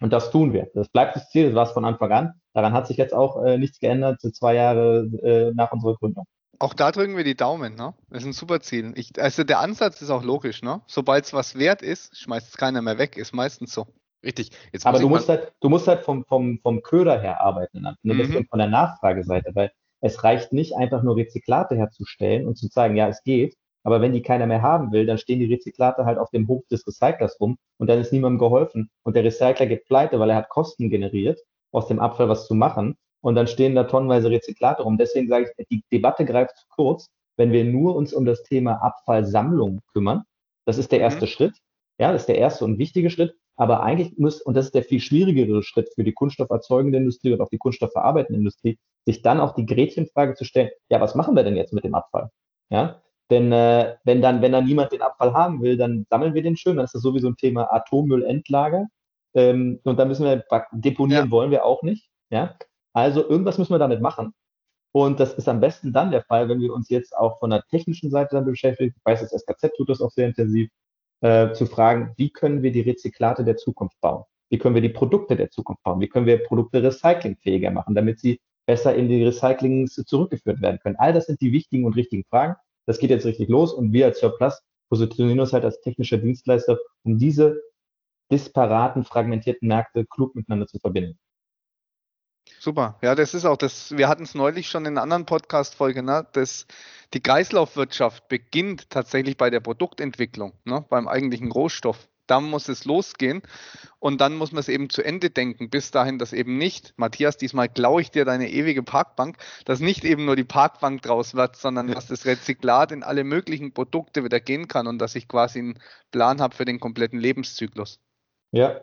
Speaker 2: Und das tun wir. Das bleibt das Ziel, das war es von Anfang an. Daran hat sich jetzt auch äh, nichts geändert, zwei Jahre äh, nach unserer Gründung.
Speaker 3: Auch da drücken wir die Daumen, ne? Das ist ein super Ziel. Ich, also der Ansatz ist auch logisch, ne? Sobald es was wert ist, schmeißt es keiner mehr weg, ist meistens so.
Speaker 2: Richtig. Jetzt Aber du musst halt, du musst halt vom, vom, vom Köder her arbeiten, ne? Mhm. von der Nachfrageseite, weil es reicht nicht einfach nur Rezyklate herzustellen und zu sagen, ja, es geht. Aber wenn die keiner mehr haben will, dann stehen die Rezyklate halt auf dem Hof des Recyclers rum und dann ist niemandem geholfen. Und der Recycler geht pleite, weil er hat Kosten generiert, aus dem Abfall was zu machen und dann stehen da tonnenweise Rezyklate rum. Deswegen sage ich, die Debatte greift zu kurz, wenn wir nur uns um das Thema Abfallsammlung kümmern. Das ist der mhm. erste mhm. Schritt. Ja, das ist der erste und wichtige Schritt. Aber eigentlich muss, und das ist der viel schwierigere Schritt für die kunststofferzeugende Industrie und auch die kunststoffverarbeitende Industrie, sich dann auch die Gretchenfrage zu stellen, ja, was machen wir denn jetzt mit dem Abfall? Ja, denn äh, wenn dann, wenn dann niemand den Abfall haben will, dann sammeln wir den schön. Dann ist das sowieso ein Thema Atommüllendlager. Ähm, und da müssen wir deponieren ja. wollen wir auch nicht. Ja, also irgendwas müssen wir damit machen. Und das ist am besten dann der Fall, wenn wir uns jetzt auch von der technischen Seite dann beschäftigen. Ich weiß, das SKZ tut das auch sehr intensiv, äh, zu fragen, wie können wir die Rezyklate der Zukunft bauen? Wie können wir die Produkte der Zukunft bauen? Wie können wir Produkte recyclingfähiger machen, damit sie besser in die Recyclings zurückgeführt werden können? All das sind die wichtigen und richtigen Fragen. Das geht jetzt richtig los und wir als Surplus positionieren uns halt als technischer Dienstleister, um diese disparaten, fragmentierten Märkte klug miteinander zu verbinden.
Speaker 3: Super. Ja, das ist auch das. Wir hatten es neulich schon in einer anderen Podcast-Folge, ne? Das, die Kreislaufwirtschaft beginnt tatsächlich bei der Produktentwicklung, ne? beim eigentlichen Rohstoff. Da muss es losgehen und dann muss man es eben zu Ende denken. Bis dahin, dass eben nicht, Matthias, diesmal klaue ich dir deine ewige Parkbank, dass nicht eben nur die Parkbank draus wird, sondern dass das Rezyklat in alle möglichen Produkte wieder gehen kann und dass ich quasi einen Plan habe für den kompletten Lebenszyklus.
Speaker 2: Ja,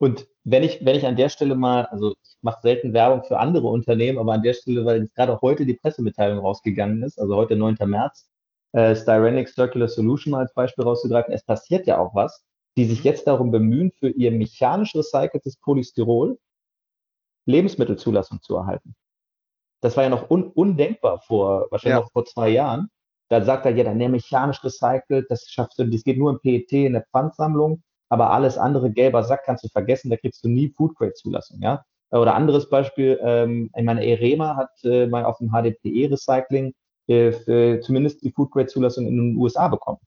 Speaker 2: und wenn ich, wenn ich an der Stelle mal, also ich mache selten Werbung für andere Unternehmen, aber an der Stelle, weil jetzt gerade heute die Pressemitteilung rausgegangen ist, also heute 9. März, äh, Styrenic Circular Solution mal als Beispiel rauszugreifen, es passiert ja auch was, die sich jetzt darum bemühen, für ihr mechanisch recyceltes Polystyrol Lebensmittelzulassung zu erhalten. Das war ja noch un undenkbar vor, wahrscheinlich ja. noch vor zwei Jahren. Da sagt er, ja, dann der mechanisch recycelt, das schaffst du, das geht nur im PET in der Pfandsammlung aber alles andere, gelber Sack, kannst du vergessen, da kriegst du nie Food Grade Zulassung, ja. Oder anderes Beispiel, ähm, ich meine, Erema hat äh, mal auf dem HDPE Recycling äh, für zumindest die Food Grade Zulassung in den USA bekommen.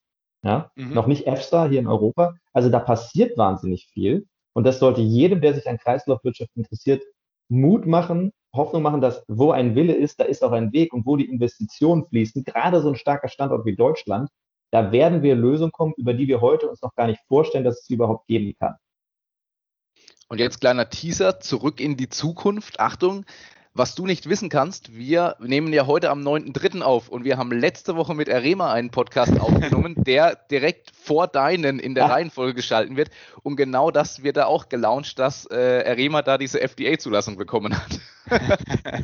Speaker 2: Ja, mhm. noch nicht EFSA hier in Europa. Also da passiert wahnsinnig viel. Und das sollte jedem, der sich an Kreislaufwirtschaft interessiert, Mut machen, Hoffnung machen, dass wo ein Wille ist, da ist auch ein Weg und wo die Investitionen fließen, gerade so ein starker Standort wie Deutschland, da werden wir Lösungen kommen, über die wir heute uns noch gar nicht vorstellen, dass es sie überhaupt geben kann.
Speaker 1: Und jetzt kleiner Teaser zurück in die Zukunft. Achtung, was du nicht wissen kannst, wir nehmen ja heute am 9.3. auf und wir haben letzte Woche mit Arema einen Podcast aufgenommen, der direkt vor deinen in der. Reihenfolge geschalten wird. Und genau das wird da auch gelauncht, dass äh, Arema da diese FDA-Zulassung bekommen hat.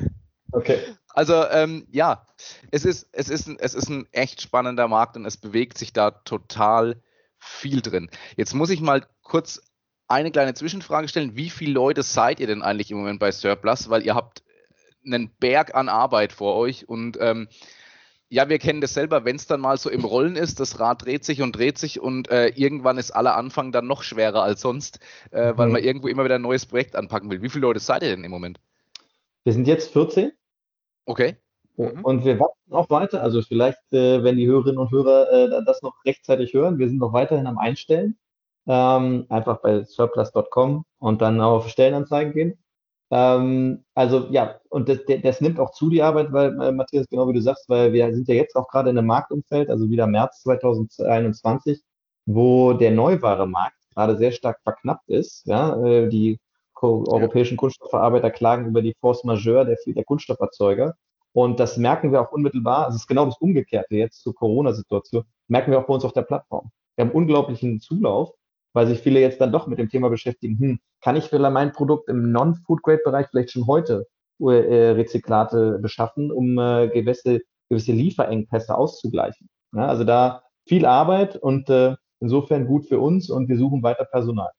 Speaker 1: Okay. Also ähm, ja, es ist, es, ist ein, es ist ein echt spannender Markt und es bewegt sich da total viel drin. Jetzt muss ich mal kurz eine kleine Zwischenfrage stellen. Wie viele Leute seid ihr denn eigentlich im Moment bei Surplus? Weil ihr habt einen Berg an Arbeit vor euch und ähm, ja, wir kennen das selber, wenn es dann mal so im Rollen ist, das Rad dreht sich und dreht sich und äh, irgendwann ist aller Anfang dann noch schwerer als sonst, äh, weil mhm. man irgendwo immer wieder ein neues Projekt anpacken will. Wie viele Leute seid ihr denn im Moment?
Speaker 2: Wir sind jetzt 14
Speaker 1: Okay.
Speaker 2: Mhm. Und wir wachsen auch weiter. Also vielleicht, äh, wenn die Hörerinnen und Hörer äh, das noch rechtzeitig hören, wir sind noch weiterhin am Einstellen. Ähm, einfach bei surplus.com und dann auf Stellenanzeigen gehen. Ähm, also ja, und das, das, nimmt auch zu die Arbeit, weil äh, Matthias, genau wie du sagst, weil wir sind ja jetzt auch gerade in einem Marktumfeld, also wieder März 2021, wo der Neuware-Markt gerade sehr stark verknappt ist. Ja, äh, die europäischen Kunststoffverarbeiter klagen über die Force Majeure der, der Kunststofferzeuger. Und das merken wir auch unmittelbar. Es ist genau das Umgekehrte jetzt zur Corona-Situation. Merken wir auch bei uns auf der Plattform. Wir haben unglaublichen Zulauf, weil sich viele jetzt dann doch mit dem Thema beschäftigen. Hm, kann ich vielleicht mein Produkt im Non-Food-Grade-Bereich vielleicht schon heute äh, Rezyklate beschaffen, um äh, gewisse, gewisse Lieferengpässe auszugleichen? Ja, also da viel Arbeit und äh, insofern gut für uns und wir suchen weiter Personal.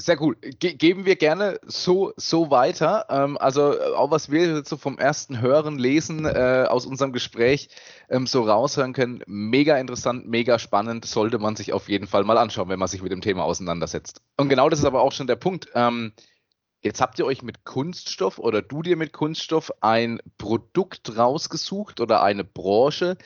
Speaker 1: Sehr gut. Ge geben wir gerne so, so weiter. Ähm, also auch was wir so vom ersten Hören, Lesen äh, aus unserem Gespräch ähm, so raushören können, mega interessant, mega spannend, sollte man sich auf jeden Fall mal anschauen, wenn man sich mit dem Thema auseinandersetzt. Und genau das ist aber auch schon der Punkt. Ähm, jetzt habt ihr euch mit Kunststoff oder du dir mit Kunststoff ein Produkt rausgesucht oder eine Branche,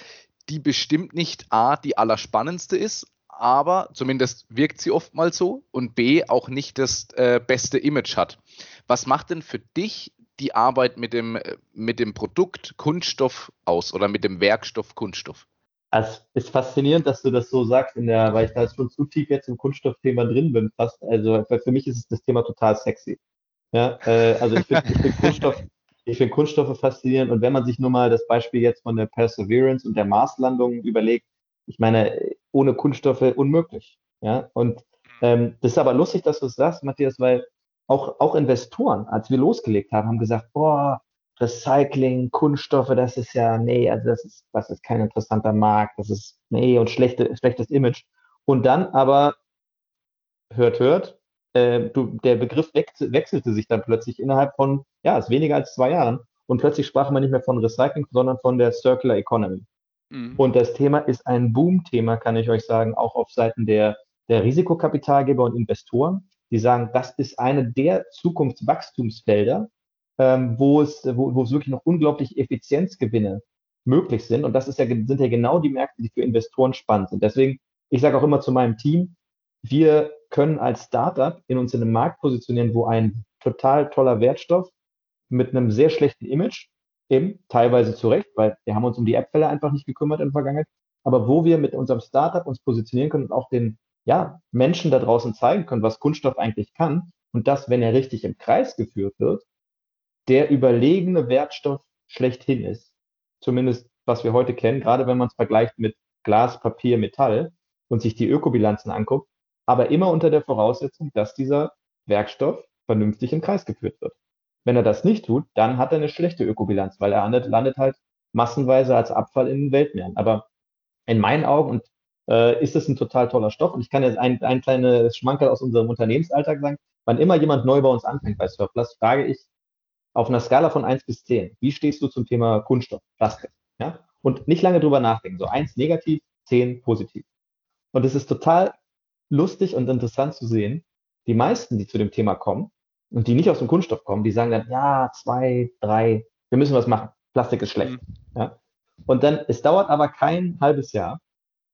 Speaker 1: die bestimmt nicht A, die allerspannendste ist, aber zumindest wirkt sie oftmals so und B auch nicht das äh, beste Image hat. Was macht denn für dich die Arbeit mit dem, mit dem Produkt Kunststoff aus oder mit dem Werkstoff Kunststoff?
Speaker 2: Es ist faszinierend, dass du das so sagst, in der, weil ich da schon zu tief jetzt im Kunststoffthema drin bin. Fast, also für mich ist das Thema total sexy. Ja, äh, also ich finde find Kunststoff, ich finde Kunststoffe faszinierend und wenn man sich nur mal das Beispiel jetzt von der Perseverance und der Marslandung überlegt, ich meine, ohne Kunststoffe unmöglich. Ja, und ähm, das ist aber lustig, dass du es sagst, Matthias, weil auch, auch Investoren, als wir losgelegt haben, haben gesagt, boah, Recycling, Kunststoffe, das ist ja, nee, also das ist, das ist kein interessanter Markt, das ist, nee, und schlechte, schlechtes Image. Und dann aber, hört, hört, äh, du, der Begriff wechselte sich dann plötzlich innerhalb von, ja, ist weniger als zwei Jahren. Und plötzlich sprach man nicht mehr von Recycling, sondern von der Circular Economy. Mhm. Und das Thema ist ein Boom-Thema, kann ich euch sagen, auch auf Seiten der, der Risikokapitalgeber und Investoren. Die sagen, das ist eine der Zukunftswachstumsfelder, ähm, wo, es, wo, wo es wirklich noch unglaublich Effizienzgewinne möglich sind. Und das ist ja, sind ja genau die Märkte, die für Investoren spannend sind. Deswegen, ich sage auch immer zu meinem Team, wir können als Startup in uns in einem Markt positionieren, wo ein total toller Wertstoff mit einem sehr schlechten Image Eben, teilweise zu Recht, weil wir haben uns um die App-Fälle einfach nicht gekümmert in der Vergangenheit. Aber wo wir mit unserem Startup uns positionieren können und auch den ja, Menschen da draußen zeigen können, was Kunststoff eigentlich kann und das, wenn er richtig im Kreis geführt wird, der überlegene Wertstoff schlechthin ist. Zumindest was wir heute kennen, gerade wenn man es vergleicht mit Glas, Papier, Metall und sich die Ökobilanzen anguckt, aber immer unter der Voraussetzung, dass dieser Werkstoff vernünftig im Kreis geführt wird. Wenn er das nicht tut, dann hat er eine schlechte Ökobilanz, weil er landet, halt massenweise als Abfall in den Weltmeeren. Aber in meinen Augen und äh, ist es ein total toller Stoff. Und ich kann jetzt ein, ein kleines Schmankerl aus unserem Unternehmensalltag sagen. Wann immer jemand neu bei uns anfängt bei Surplus, frage ich auf einer Skala von eins bis zehn, wie stehst du zum Thema Kunststoff, Plastik? Ja? Und nicht lange drüber nachdenken. So eins negativ, zehn positiv. Und es ist total lustig und interessant zu sehen, die meisten, die zu dem Thema kommen, und die nicht aus dem Kunststoff kommen, die sagen dann, ja, zwei, drei, wir müssen was machen. Plastik ist schlecht. Mhm. Ja? Und dann, es dauert aber kein halbes Jahr,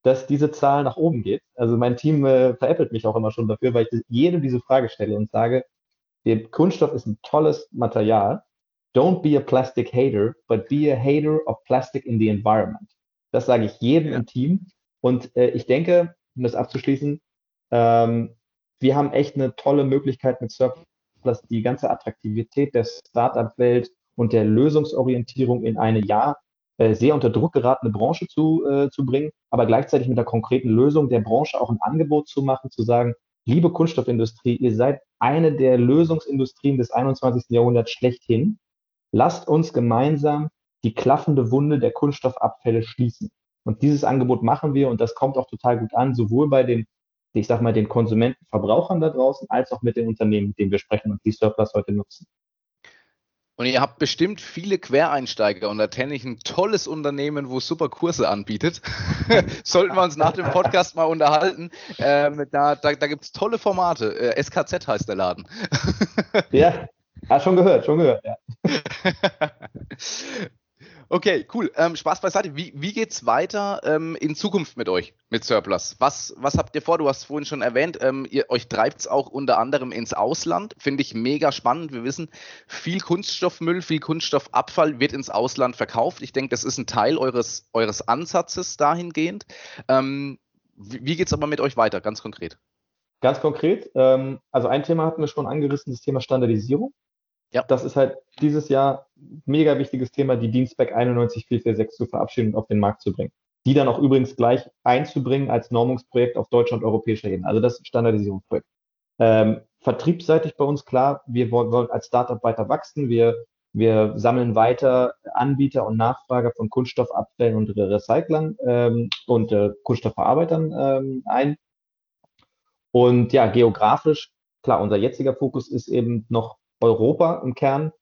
Speaker 2: dass diese Zahl nach oben geht. Also mein Team äh, veräppelt mich auch immer schon dafür, weil ich jedem diese Frage stelle und sage, der Kunststoff ist ein tolles Material. Don't be a plastic hater, but be a hater of plastic in the environment. Das sage ich jedem ja. im Team. Und äh, ich denke, um das abzuschließen, ähm, wir haben echt eine tolle Möglichkeit mit Surf dass die ganze Attraktivität der Startup-Welt und der Lösungsorientierung in eine ja äh, sehr unter Druck geratene Branche zu, äh, zu bringen, aber gleichzeitig mit der konkreten Lösung der Branche auch ein Angebot zu machen, zu sagen, liebe Kunststoffindustrie, ihr seid eine der Lösungsindustrien des 21. Jahrhunderts schlechthin. Lasst uns gemeinsam die klaffende Wunde der Kunststoffabfälle schließen. Und dieses Angebot machen wir und das kommt auch total gut an, sowohl bei den ich sag mal, den Konsumenten, Verbrauchern da draußen, als auch mit den Unternehmen, mit denen wir sprechen und die Surplus heute nutzen.
Speaker 1: Und ihr habt bestimmt viele Quereinsteiger und da kenne ich ein tolles Unternehmen, wo super Kurse anbietet. Sollten wir uns nach dem Podcast mal unterhalten. Ähm, da da, da gibt es tolle Formate. Äh, SKZ heißt der Laden.
Speaker 2: ja, hast schon gehört, schon gehört, ja.
Speaker 1: Okay, cool. Ähm, Spaß beiseite. Wie, wie geht's weiter ähm, in Zukunft mit euch, mit Surplus? Was, was habt ihr vor? Du hast vorhin schon erwähnt, ähm, ihr, euch treibt es auch unter anderem ins Ausland. Finde ich mega spannend. Wir wissen, viel Kunststoffmüll, viel Kunststoffabfall wird ins Ausland verkauft. Ich denke, das ist ein Teil eures, eures Ansatzes dahingehend. Ähm, wie, wie geht's aber mit euch weiter, ganz konkret?
Speaker 2: Ganz konkret, ähm, also ein Thema hatten wir schon angerissen, das Thema Standardisierung. Ja. Das ist halt dieses Jahr mega wichtiges Thema, die Dienstback 91446 zu verabschieden und auf den Markt zu bringen. Die dann auch übrigens gleich einzubringen als Normungsprojekt auf deutscher und europäischer Ebene. Also das Standardisierungsprojekt. Ähm, vertriebsseitig bei uns klar, wir wollen, wollen als Startup weiter wachsen. Wir, wir sammeln weiter Anbieter und Nachfrager von Kunststoffabfällen und Recyclern ähm, und äh, Kunststoffverarbeitern ähm, ein. Und ja, geografisch, klar, unser jetziger Fokus ist eben noch Europa im Kern.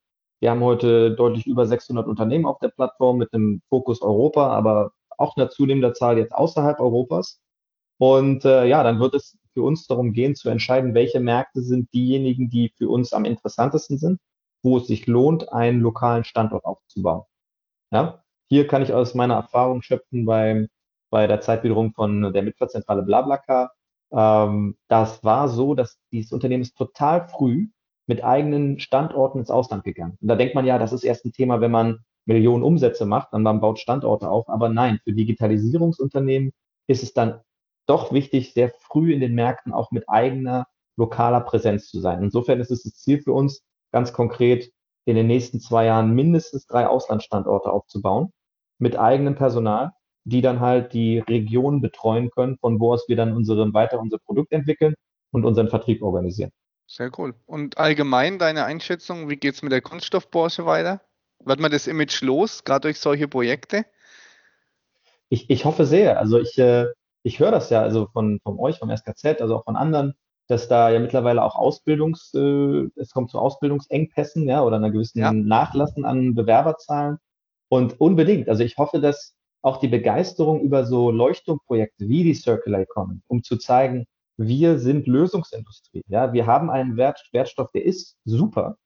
Speaker 2: Wir haben heute deutlich über 600 Unternehmen auf der Plattform mit dem Fokus Europa, aber auch einer zunehmender Zahl jetzt außerhalb Europas. Und äh, ja, dann wird es für uns darum gehen, zu entscheiden, welche Märkte sind diejenigen, die für uns am interessantesten sind, wo es sich lohnt, einen lokalen Standort aufzubauen. Ja, hier kann ich aus meiner Erfahrung schöpfen bei, bei der Zeit wiederum von der Mitfahrzentrale BlaBlaCar. Ähm, das war so, dass dieses Unternehmen ist total früh mit eigenen Standorten ins Ausland gegangen. Und da denkt man ja, das ist erst ein Thema, wenn man Millionen Umsätze macht, dann man baut Standorte auf. Aber nein, für Digitalisierungsunternehmen ist es dann doch wichtig, sehr früh in den Märkten auch mit eigener lokaler Präsenz zu sein. Insofern ist es das Ziel für uns, ganz konkret in den nächsten zwei Jahren mindestens drei Auslandsstandorte aufzubauen mit eigenem Personal, die dann halt die Region betreuen können, von wo aus wir dann unsere, weiter unser Produkt entwickeln und unseren Vertrieb organisieren.
Speaker 3: Sehr cool. Und allgemein deine Einschätzung, wie geht es mit der Kunststoffbranche weiter? Wird man das Image los, gerade durch solche Projekte?
Speaker 2: Ich, ich hoffe sehr. Also ich, äh, ich höre das ja also von, von euch, vom SKZ, also auch von anderen, dass da ja mittlerweile auch Ausbildungs, äh, es kommt zu Ausbildungsengpässen, ja, oder einer gewissen ja. Nachlassen an Bewerberzahlen. Und unbedingt, also ich hoffe, dass auch die Begeisterung über so Leuchtturmprojekte wie die Circular Economy, um zu zeigen, wir sind Lösungsindustrie. Ja, wir haben einen Wert, Wertstoff, der ist super.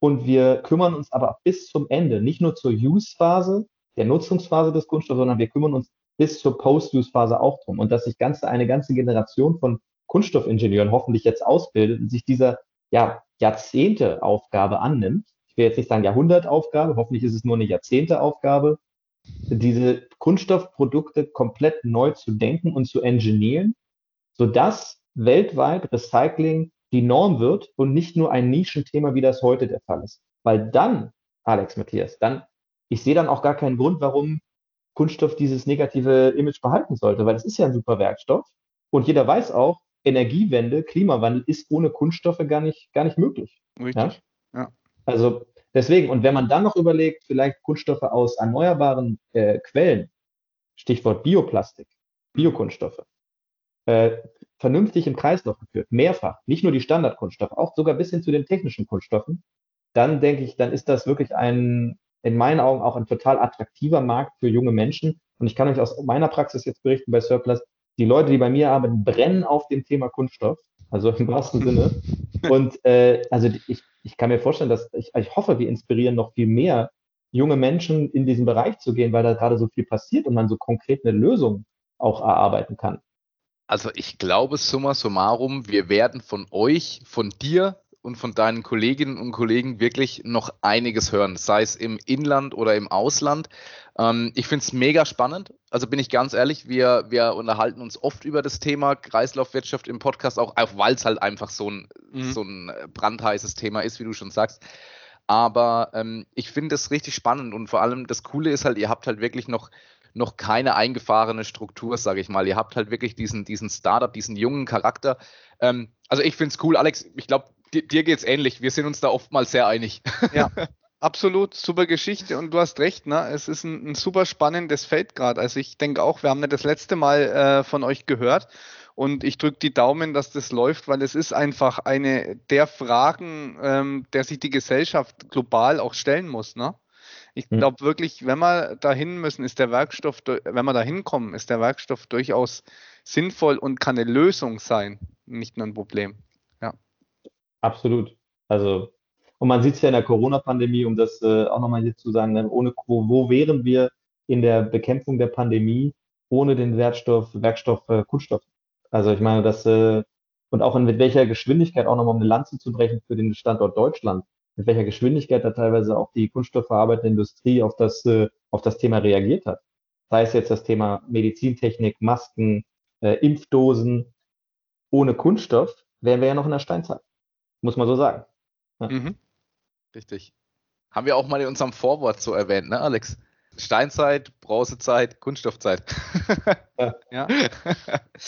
Speaker 2: Und wir kümmern uns aber bis zum Ende, nicht nur zur Use-Phase, der Nutzungsphase des Kunststoffs, sondern wir kümmern uns bis zur Post-Use-Phase auch drum. Und dass sich ganze, eine ganze Generation von Kunststoffingenieuren hoffentlich jetzt ausbildet und sich dieser ja, Jahrzehnte-Aufgabe annimmt. Ich will jetzt nicht sagen Jahrhundertaufgabe, hoffentlich ist es nur eine Jahrzehnte-Aufgabe, diese Kunststoffprodukte komplett neu zu denken und zu engineeren, sodass weltweit Recycling die Norm wird und nicht nur ein Nischenthema, wie das heute der Fall ist. Weil dann, Alex Matthias, dann, ich sehe dann auch gar keinen Grund, warum Kunststoff dieses negative Image behalten sollte, weil es ist ja ein super Werkstoff. Und jeder weiß auch, Energiewende, Klimawandel ist ohne Kunststoffe gar nicht, gar nicht möglich. Richtig. Ja? ja. Also deswegen, und wenn man dann noch überlegt, vielleicht Kunststoffe aus erneuerbaren äh, Quellen, Stichwort Bioplastik, Biokunststoffe, äh, vernünftig im Kreislauf geführt, mehrfach, nicht nur die Standardkunststoffe, auch sogar bis hin zu den technischen Kunststoffen, dann denke ich, dann ist das wirklich ein, in meinen Augen auch ein total attraktiver Markt für junge Menschen. Und ich kann euch aus meiner Praxis jetzt berichten bei Surplus, die Leute, die bei mir arbeiten, brennen auf dem Thema Kunststoff, also im wahrsten Sinne. Und äh, also ich, ich kann mir vorstellen, dass ich, ich hoffe, wir inspirieren noch viel mehr junge Menschen in diesen Bereich zu gehen, weil da gerade so viel passiert und man so konkret eine Lösung auch erarbeiten kann.
Speaker 1: Also ich glaube, summa summarum, wir werden von euch, von dir und von deinen Kolleginnen und Kollegen wirklich noch einiges hören, sei es im Inland oder im Ausland. Ähm, ich finde es mega spannend. Also bin ich ganz ehrlich, wir, wir unterhalten uns oft über das Thema Kreislaufwirtschaft im Podcast, auch, auch weil es halt einfach so ein, mhm. so ein brandheißes Thema ist, wie du schon sagst. Aber ähm, ich finde es richtig spannend und vor allem das Coole ist halt, ihr habt halt wirklich noch noch keine eingefahrene Struktur, sage ich mal. Ihr habt halt wirklich diesen, diesen Startup, diesen jungen Charakter. Ähm, also ich finde es cool, Alex. Ich glaube, dir, dir geht es ähnlich. Wir sind uns da oftmals sehr einig.
Speaker 3: Ja. Absolut, super Geschichte und du hast recht, ne? es ist ein, ein super spannendes Feld gerade. Also ich denke auch, wir haben ja das letzte Mal äh, von euch gehört und ich drücke die Daumen, dass das läuft, weil es ist einfach eine der Fragen, ähm, der sich die Gesellschaft global auch stellen muss. Ne? Ich hm. glaube wirklich, wenn wir dahin müssen, ist der Werkstoff, wenn wir da hinkommen, ist der Werkstoff durchaus sinnvoll und kann eine Lösung sein, nicht nur ein Problem. Ja.
Speaker 2: Absolut. Also, und man sieht es ja in der Corona-Pandemie, um das äh, auch nochmal hier zu sagen, ne, ohne, wo, wo wären wir in der Bekämpfung der Pandemie ohne den Werkstoff, Werkstoff äh, Kunststoff? Also ich meine, das äh, und auch in mit welcher Geschwindigkeit auch nochmal um eine Lanze zu brechen für den Standort Deutschland mit welcher Geschwindigkeit da teilweise auch die kunststoffverarbeitende Industrie auf das, äh, auf das Thema reagiert hat. Sei es jetzt das Thema Medizintechnik, Masken, äh, Impfdosen ohne Kunststoff wären wir ja noch in der Steinzeit. Muss man so sagen.
Speaker 1: Ja. Mhm. Richtig. Haben wir auch mal in unserem Vorwort so erwähnt, ne, Alex? Steinzeit, Bronzezeit, Kunststoffzeit.
Speaker 3: ja.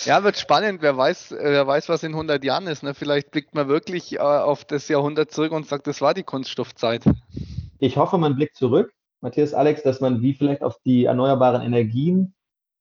Speaker 3: ja, wird spannend. Wer weiß, wer weiß, was in 100 Jahren ist. Ne? Vielleicht blickt man wirklich äh, auf das Jahrhundert zurück und sagt, das war die Kunststoffzeit.
Speaker 2: Ich hoffe, man blickt zurück, Matthias, Alex, dass man wie vielleicht auf die erneuerbaren Energien,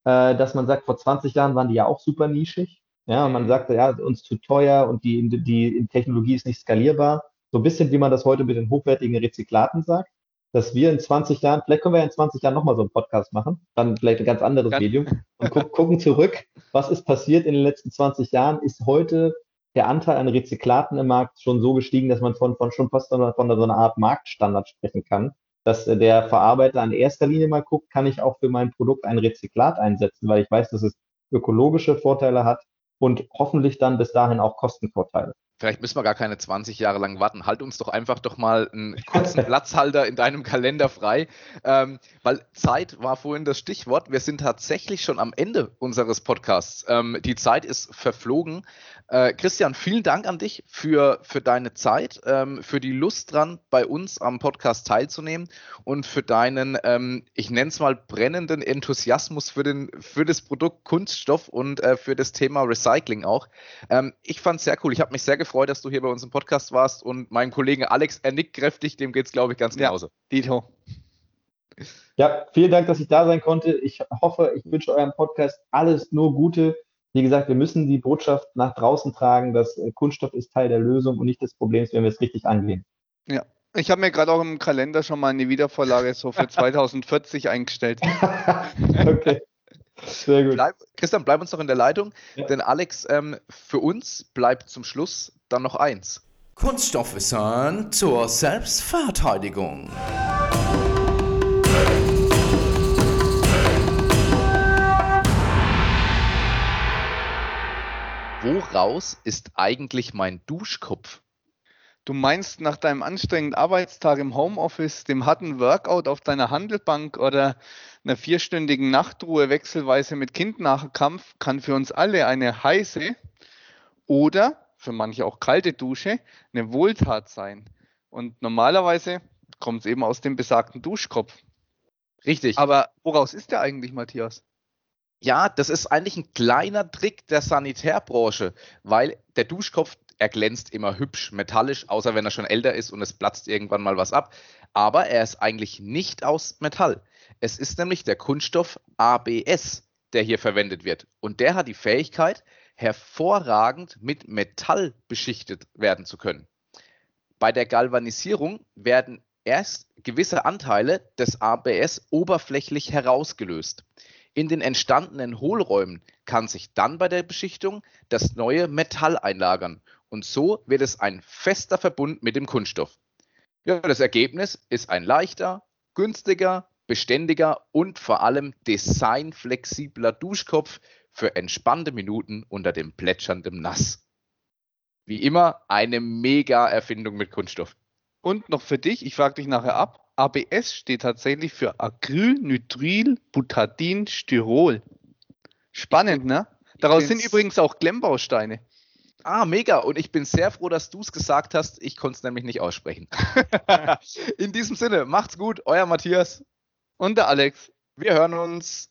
Speaker 2: äh, dass man sagt, vor 20 Jahren waren die ja auch super nischig. Ja, und man sagte, ja, uns zu teuer und die, die Technologie ist nicht skalierbar. So ein bisschen, wie man das heute mit den hochwertigen Rezyklaten sagt dass wir in 20 Jahren, vielleicht können wir in 20 Jahren nochmal so einen Podcast machen, dann vielleicht ein ganz anderes ganz Medium und gu gucken zurück, was ist passiert in den letzten 20 Jahren, ist heute der Anteil an Rezyklaten im Markt schon so gestiegen, dass man von, von schon fast von, von so einer Art Marktstandard sprechen kann, dass der Verarbeiter an erster Linie mal guckt, kann ich auch für mein Produkt ein Rezyklat einsetzen, weil ich weiß, dass es ökologische Vorteile hat und hoffentlich dann bis dahin auch Kostenvorteile.
Speaker 1: Vielleicht müssen wir gar keine 20 Jahre lang warten. Halt uns doch einfach doch mal einen kurzen Platzhalter in deinem Kalender frei, ähm, weil Zeit war vorhin das Stichwort. Wir sind tatsächlich schon am Ende unseres Podcasts. Ähm, die Zeit ist verflogen. Äh, Christian, vielen Dank an dich für, für deine Zeit, ähm, für die Lust dran, bei uns am Podcast teilzunehmen und für deinen, ähm, ich nenne es mal, brennenden Enthusiasmus für, den, für das Produkt Kunststoff und äh, für das Thema Recycling auch. Ähm, ich fand es sehr cool. Ich habe mich sehr gefreut, dass du hier bei uns im Podcast warst und mein Kollege Alex, er nickt kräftig, dem geht es, glaube ich, ganz genauso. Ja,
Speaker 2: Dito. Ja, vielen Dank, dass ich da sein konnte. Ich hoffe, ich wünsche eurem Podcast alles nur Gute. Wie gesagt, wir müssen die Botschaft nach draußen tragen, dass äh, Kunststoff ist Teil der Lösung und nicht des Problems, wenn wir es richtig angehen.
Speaker 3: Ja, ich habe mir gerade auch im Kalender schon mal eine Wiedervorlage so für 2040 eingestellt.
Speaker 1: okay. Sehr gut. Bleib, Christian, bleib uns noch in der Leitung, ja. denn Alex, ähm, für uns bleibt zum Schluss dann noch eins.
Speaker 4: Kunststoffwissern zur Selbstverteidigung.
Speaker 1: Woraus ist eigentlich mein Duschkopf?
Speaker 3: Du meinst nach deinem anstrengenden Arbeitstag im Homeoffice, dem harten Workout auf deiner Handelbank oder einer vierstündigen Nachtruhe wechselweise mit Kind nach Kampf kann für uns alle eine heiße oder für manche auch kalte Dusche eine Wohltat sein. Und normalerweise kommt es eben aus dem besagten Duschkopf.
Speaker 1: Richtig.
Speaker 3: Aber woraus ist der eigentlich, Matthias?
Speaker 1: Ja, das ist eigentlich ein kleiner Trick der Sanitärbranche, weil der Duschkopf, er glänzt immer hübsch metallisch, außer wenn er schon älter ist und es platzt irgendwann mal was ab. Aber er ist eigentlich nicht aus Metall. Es ist nämlich der Kunststoff ABS, der hier verwendet wird. Und der hat die Fähigkeit, hervorragend mit Metall beschichtet werden zu können. Bei der Galvanisierung werden erst gewisse Anteile des ABS oberflächlich herausgelöst. In den entstandenen Hohlräumen kann sich dann bei der Beschichtung das neue Metall einlagern und so wird es ein fester Verbund mit dem Kunststoff. Ja, das Ergebnis ist ein leichter, günstiger, beständiger und vor allem designflexibler Duschkopf für entspannte Minuten unter dem plätschernden Nass. Wie immer eine mega Erfindung mit Kunststoff.
Speaker 3: Und noch für dich, ich frage dich nachher ab, ABS steht tatsächlich für Acrylnitrilbutadinstyrol. Spannend, ne? Daraus sind übrigens auch Klemmbausteine.
Speaker 1: Ah, mega. Und ich bin sehr froh, dass du es gesagt hast. Ich konnte es nämlich nicht aussprechen. In diesem Sinne, macht's gut. Euer Matthias.
Speaker 3: Und der Alex.
Speaker 1: Wir hören uns.